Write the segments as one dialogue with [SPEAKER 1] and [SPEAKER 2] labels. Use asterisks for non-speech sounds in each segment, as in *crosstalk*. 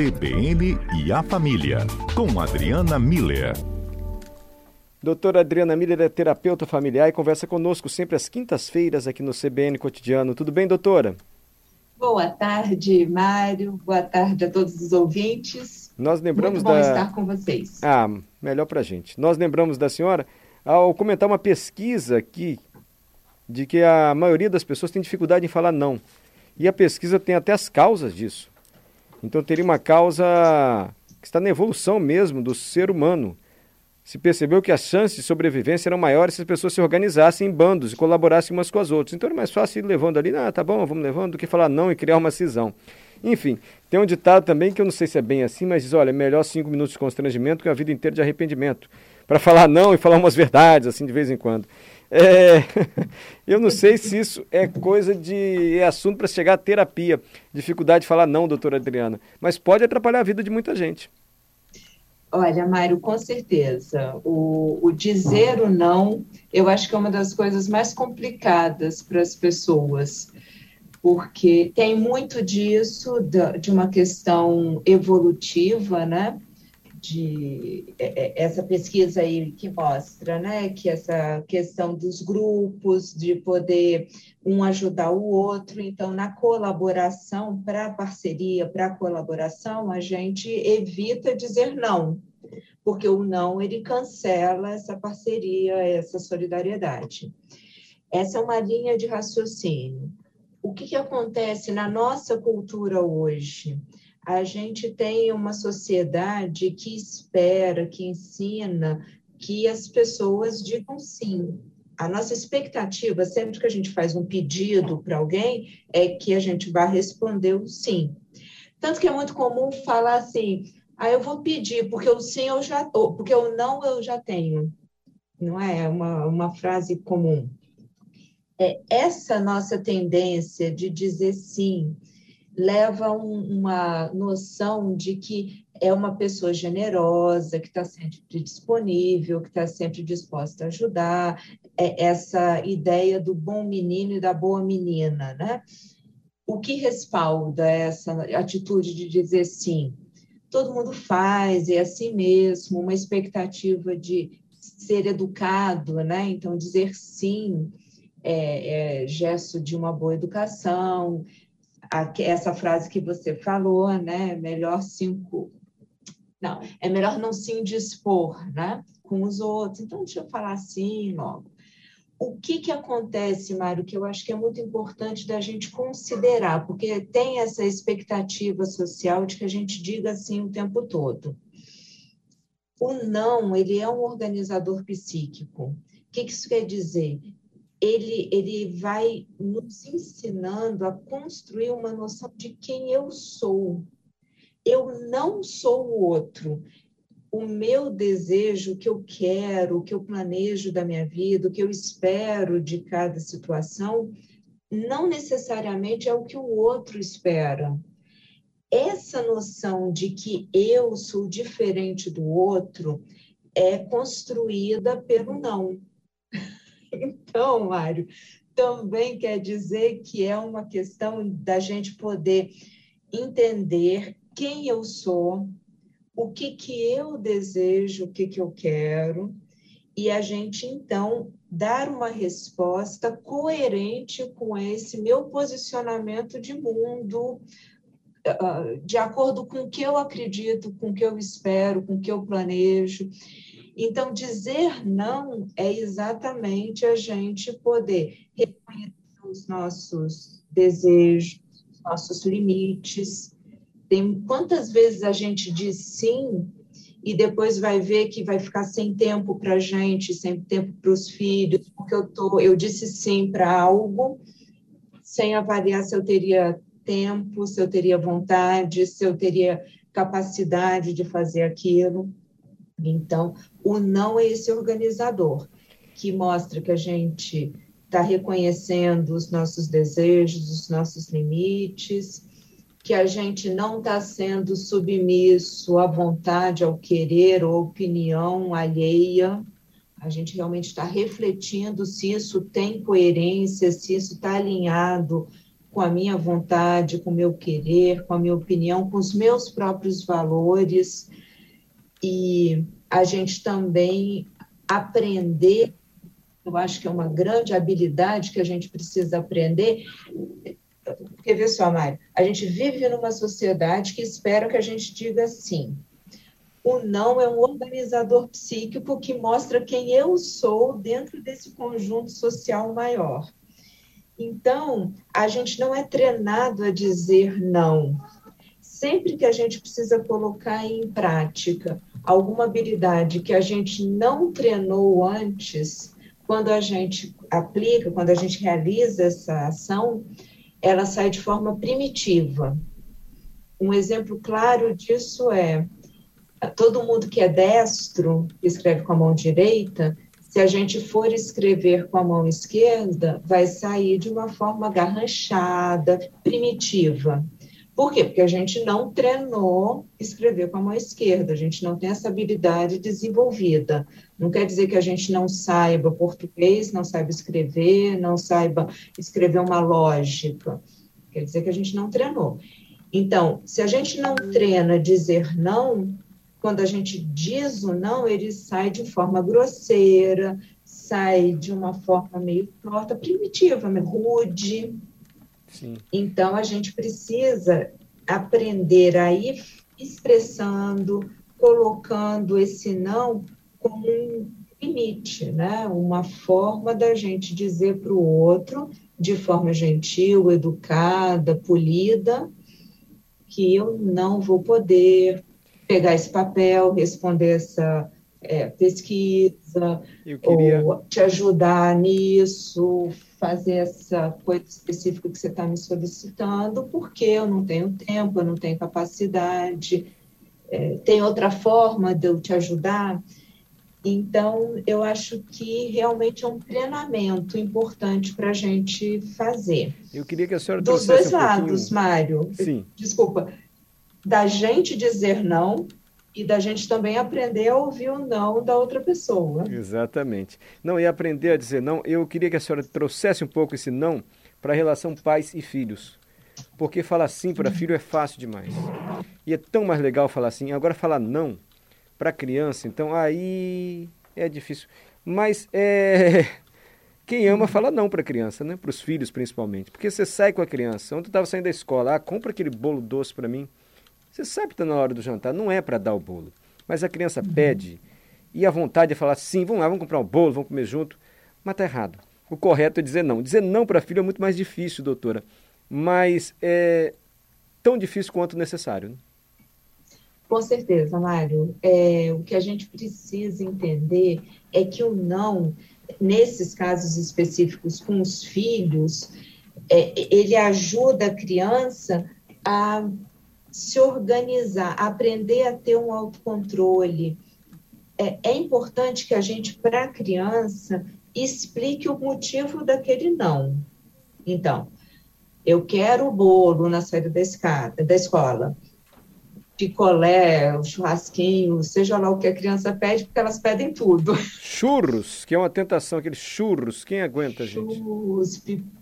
[SPEAKER 1] CBN e a Família, com Adriana Miller.
[SPEAKER 2] Doutora Adriana Miller é terapeuta familiar e conversa conosco sempre às quintas-feiras aqui no CBN Cotidiano. Tudo bem, doutora?
[SPEAKER 3] Boa tarde, Mário. Boa tarde a todos os ouvintes.
[SPEAKER 2] Nós lembramos
[SPEAKER 3] Muito bom
[SPEAKER 2] da...
[SPEAKER 3] estar com vocês.
[SPEAKER 2] Ah, melhor pra gente. Nós lembramos da senhora ao comentar uma pesquisa aqui de que a maioria das pessoas tem dificuldade em falar não. E a pesquisa tem até as causas disso. Então teria uma causa que está na evolução mesmo do ser humano. Se percebeu que as chances de sobrevivência eram maiores se as pessoas se organizassem em bandos e colaborassem umas com as outras. Então era mais fácil ir levando ali, ah, tá bom, vamos levando, do que falar não e criar uma cisão. Enfim, tem um ditado também que eu não sei se é bem assim, mas diz, olha, é melhor cinco minutos de constrangimento que a vida inteira de arrependimento. Para falar não e falar umas verdades, assim, de vez em quando. É, *laughs* eu não sei se isso é coisa de. é assunto para chegar à terapia. Dificuldade de falar não, doutora Adriana. Mas pode atrapalhar a vida de muita gente.
[SPEAKER 3] Olha, Mário, com certeza. O, o, dizer o não, eu acho que é uma das coisas mais complicadas para as pessoas, porque tem muito disso, de uma questão evolutiva, né? De é, é, essa pesquisa aí que mostra, né, que essa questão dos grupos, de poder um ajudar o outro, então na colaboração, para parceria, para colaboração, a gente evita dizer não, porque o não ele cancela essa parceria, essa solidariedade. Essa é uma linha de raciocínio. O que, que acontece na nossa cultura hoje? A gente tem uma sociedade que espera, que ensina que as pessoas digam sim. A nossa expectativa, sempre que a gente faz um pedido para alguém, é que a gente vá responder o sim. Tanto que é muito comum falar assim: ah, eu vou pedir, porque o sim eu já, porque o não eu já tenho. Não é uma, uma frase comum. É essa nossa tendência de dizer sim, leva um, uma noção de que é uma pessoa generosa, que está sempre disponível, que está sempre disposta a ajudar, é essa ideia do bom menino e da boa menina, né? O que respalda essa atitude de dizer sim? Todo mundo faz, é assim mesmo, uma expectativa de ser educado, né? Então, dizer sim é, é gesto de uma boa educação, essa frase que você falou, né? Melhor cinco. Não, é melhor não se indispor, né? Com os outros. Então, deixa eu falar assim logo. O que, que acontece, Mário, que eu acho que é muito importante da gente considerar, porque tem essa expectativa social de que a gente diga assim o tempo todo. O não, ele é um organizador psíquico. O que, que isso quer dizer? Ele, ele vai nos ensinando a construir uma noção de quem eu sou. Eu não sou o outro. O meu desejo, o que eu quero, o que eu planejo da minha vida, o que eu espero de cada situação, não necessariamente é o que o outro espera. Essa noção de que eu sou diferente do outro é construída pelo não. *laughs* Então, Mário, também quer dizer que é uma questão da gente poder entender quem eu sou, o que, que eu desejo, o que, que eu quero, e a gente, então, dar uma resposta coerente com esse meu posicionamento de mundo, ah, de acordo com o que eu acredito, com o que eu espero, com o que eu planejo. Então, dizer não é exatamente a gente poder reconhecer os nossos desejos, os nossos limites. Tem quantas vezes a gente diz sim e depois vai ver que vai ficar sem tempo para a gente, sem tempo para os filhos, porque eu tô, eu disse sim para algo, sem avaliar se eu teria tempo, se eu teria vontade, se eu teria capacidade de fazer aquilo. Então, o não é esse organizador que mostra que a gente está reconhecendo os nossos desejos, os nossos limites, que a gente não está sendo submisso à vontade, ao querer ou opinião alheia. A gente realmente está refletindo se isso tem coerência, se isso está alinhado com a minha vontade, com o meu querer, com a minha opinião, com os meus próprios valores. E a gente também aprender, eu acho que é uma grande habilidade que a gente precisa aprender. Porque, vê só, Mário, a gente vive numa sociedade que espera que a gente diga sim. O não é um organizador psíquico que mostra quem eu sou dentro desse conjunto social maior. Então, a gente não é treinado a dizer não. Sempre que a gente precisa colocar em prática alguma habilidade que a gente não treinou antes, quando a gente aplica, quando a gente realiza essa ação, ela sai de forma primitiva. Um exemplo claro disso é todo mundo que é destro, escreve com a mão direita, se a gente for escrever com a mão esquerda, vai sair de uma forma garranchada, primitiva. Por quê? Porque a gente não treinou escrever com a mão esquerda, a gente não tem essa habilidade desenvolvida. Não quer dizer que a gente não saiba português, não saiba escrever, não saiba escrever uma lógica. Quer dizer que a gente não treinou. Então, se a gente não treina dizer não, quando a gente diz o não, ele sai de forma grosseira, sai de uma forma meio torta, primitiva, rude. Sim. Então, a gente precisa aprender a ir expressando, colocando esse não como um limite, né? uma forma da gente dizer para o outro, de forma gentil, educada, polida, que eu não vou poder, pegar esse papel, responder essa é, pesquisa, queria... ou te ajudar nisso, fazer essa coisa específica que você está me solicitando, porque eu não tenho tempo, eu não tenho capacidade, é, tem outra forma de eu te ajudar. Então, eu acho que realmente é um treinamento importante para a gente fazer.
[SPEAKER 2] Eu queria que a senhora
[SPEAKER 3] Dos dois um lados, pouquinho... Mário.
[SPEAKER 2] Sim.
[SPEAKER 3] Desculpa da gente dizer não e da gente também aprender a ouvir o não da outra pessoa.
[SPEAKER 2] Exatamente. Não, e aprender a dizer não, eu queria que a senhora trouxesse um pouco esse não para a relação pais e filhos. Porque falar sim para filho é fácil demais. E é tão mais legal falar sim. Agora falar não para criança, então aí é difícil. Mas é *laughs* quem ama fala não para criança, né? Para os filhos principalmente. Porque você sai com a criança. Ontem eu estava saindo da escola, ah, compra aquele bolo doce para mim. Você sabe que está na hora do jantar, não é para dar o bolo. Mas a criança pede e a vontade é falar sim, vamos lá, vamos comprar um bolo, vamos comer junto. Mas está errado. O correto é dizer não. Dizer não para filho é muito mais difícil, doutora. Mas é tão difícil quanto necessário. Né?
[SPEAKER 3] Com certeza, Mário. É, o que a gente precisa entender é que o não, nesses casos específicos com os filhos, é, ele ajuda a criança a se organizar, aprender a ter um autocontrole. É, é importante que a gente, para a criança, explique o motivo daquele não. Então, eu quero o bolo na saída da, escada, da escola, picolé, o churrasquinho, seja lá o que a criança pede, porque elas pedem tudo.
[SPEAKER 2] Churros, que é uma tentação, aqueles churros, quem aguenta,
[SPEAKER 3] churros,
[SPEAKER 2] gente?
[SPEAKER 3] Churros, pipoca,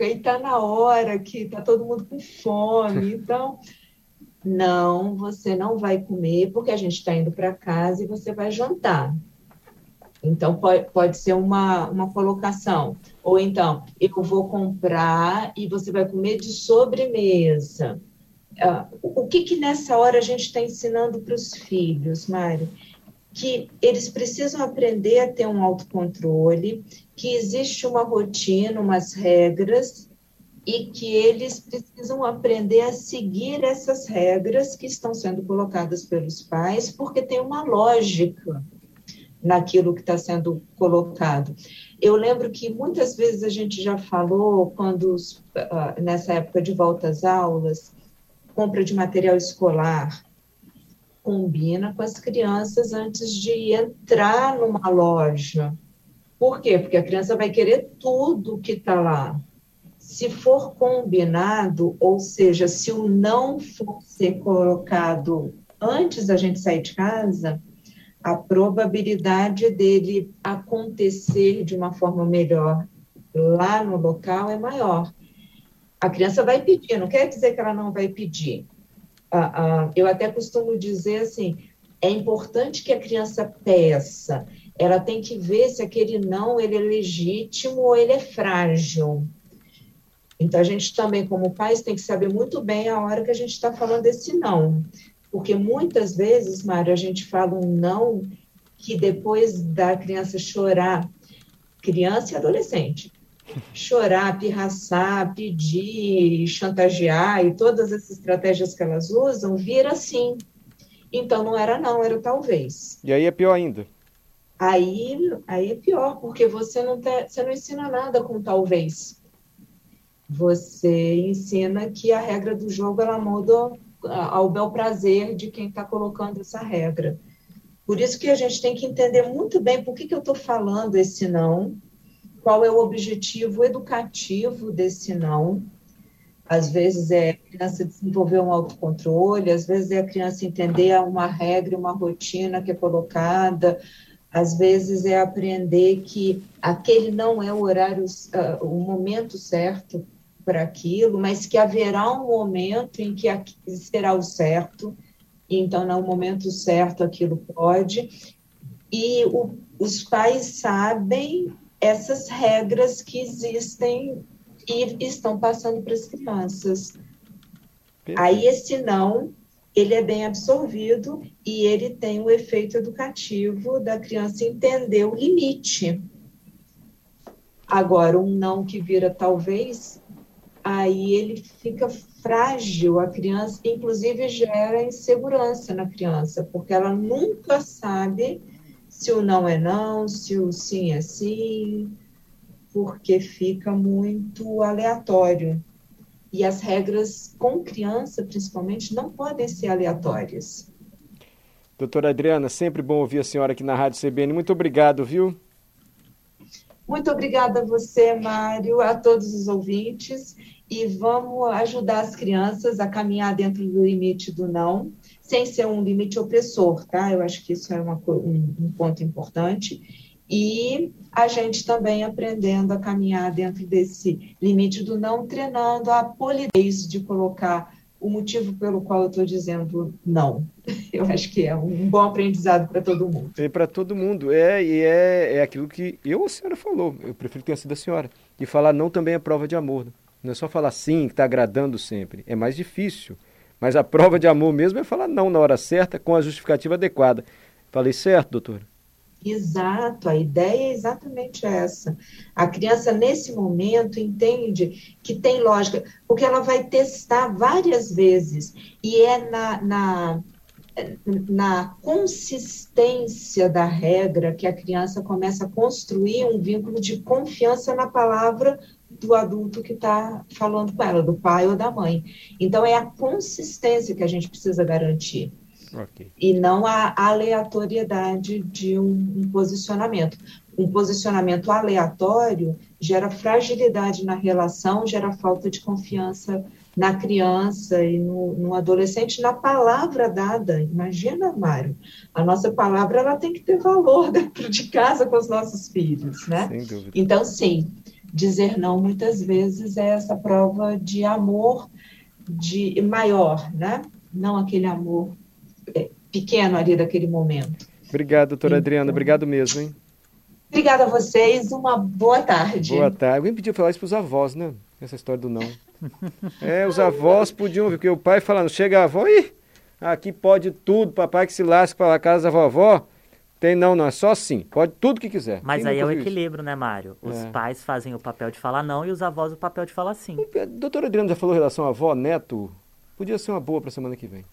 [SPEAKER 3] e tá na hora que tá todo mundo com fome. *laughs* Então, não, você não vai comer porque a gente está indo para casa e você vai jantar. Então, pode, pode ser uma, uma colocação. Ou então, eu vou comprar e você vai comer de sobremesa. Uh, o que, que nessa hora a gente está ensinando para os filhos, Mário? Que eles precisam aprender a ter um autocontrole, que existe uma rotina, umas regras, e que eles precisam aprender a seguir essas regras que estão sendo colocadas pelos pais, porque tem uma lógica naquilo que está sendo colocado. Eu lembro que muitas vezes a gente já falou, quando uh, nessa época de volta às aulas, compra de material escolar, combina com as crianças antes de entrar numa loja. Por quê? Porque a criança vai querer tudo que está lá se for combinado, ou seja, se o não for ser colocado antes da gente sair de casa, a probabilidade dele acontecer de uma forma melhor lá no local é maior. A criança vai pedir, não quer dizer que ela não vai pedir. Eu até costumo dizer assim: é importante que a criança peça, ela tem que ver se aquele não ele é legítimo ou ele é frágil. Então, a gente também, como pais, tem que saber muito bem a hora que a gente está falando desse não. Porque muitas vezes, Mário, a gente fala um não que depois da criança chorar, criança e adolescente, chorar, pirraçar, pedir, chantagear e todas essas estratégias que elas usam, vira sim. Então não era não, era talvez.
[SPEAKER 2] E aí é pior ainda.
[SPEAKER 3] Aí, aí é pior, porque você não, tá, você não ensina nada com talvez. Você ensina que a regra do jogo ela muda ao bel prazer de quem está colocando essa regra. Por isso que a gente tem que entender muito bem por que, que eu estou falando esse não, qual é o objetivo educativo desse não. Às vezes é a criança desenvolver um autocontrole, às vezes é a criança entender uma regra, uma rotina que é colocada, às vezes é aprender que aquele não é o horário, uh, o momento certo para aquilo, mas que haverá um momento em que será o certo, então, no momento certo, aquilo pode. E o, os pais sabem essas regras que existem e estão passando para as crianças. Aí, esse não, ele é bem absorvido e ele tem o efeito educativo da criança entender o limite. Agora, um não que vira talvez, aí ele fica frágil, a criança, inclusive gera insegurança na criança, porque ela nunca sabe se o não é não, se o sim é sim, porque fica muito aleatório. E as regras com criança, principalmente, não podem ser aleatórias.
[SPEAKER 2] Doutora Adriana, sempre bom ouvir a senhora aqui na Rádio CBN. Muito obrigado, viu?
[SPEAKER 3] Muito obrigada a você, Mário, a todos os ouvintes, e vamos ajudar as crianças a caminhar dentro do limite do não, sem ser um limite opressor, tá? Eu acho que isso é uma, um, um ponto importante. E a gente também aprendendo a caminhar dentro desse limite do não, treinando a polidez de colocar o motivo pelo qual eu estou dizendo não. *laughs* Eu acho que é um bom aprendizado para todo mundo.
[SPEAKER 2] E para todo mundo. É, e é, é aquilo que eu, a senhora falou. Eu prefiro que tenha sido a senhora. E falar não também é prova de amor. Né? Não é só falar sim, que está agradando sempre. É mais difícil. Mas a prova de amor mesmo é falar não na hora certa, com a justificativa adequada. Falei certo, doutora?
[SPEAKER 3] Exato, a ideia é exatamente essa. A criança, nesse momento, entende que tem lógica, porque ela vai testar várias vezes, e é na, na, na consistência da regra que a criança começa a construir um vínculo de confiança na palavra do adulto que está falando com ela, do pai ou da mãe. Então, é a consistência que a gente precisa garantir. Okay. E não a aleatoriedade de um, um, posicionamento. Um posicionamento aleatório gera fragilidade na relação, gera falta de confiança na criança e no, no adolescente, na palavra dada. Imagina, Mário, a nossa palavra ela tem que ter valor *laughs* dentro de casa com os nossos filhos, né? Então, sim, dizer não muitas vezes é essa prova de amor de maior, né? Não aquele amor pequeno ali daquele momento.
[SPEAKER 2] Obrigado, doutora então, Adriana. Obrigado mesmo, hein?
[SPEAKER 3] Obrigada a vocês. Uma boa tarde.
[SPEAKER 2] Boa tarde. Alguém pediu falar isso para os avós, né? Essa história do não. é, os avós podiam ouvir, porque o pai falando, chega a avó, ih, aqui pode tudo, papai que se lasca para a casa da vovó. Tem não, não, é só sim. Pode tudo que quiser.
[SPEAKER 4] Mas Quem aí é o equilíbrio, isso? né, Mário? Os é. pais fazem o papel de falar não e os avós o papel de falar sim.
[SPEAKER 2] Doutora Adriana já falou em relação à avó, neto. Podia ser uma boa para semana que vem.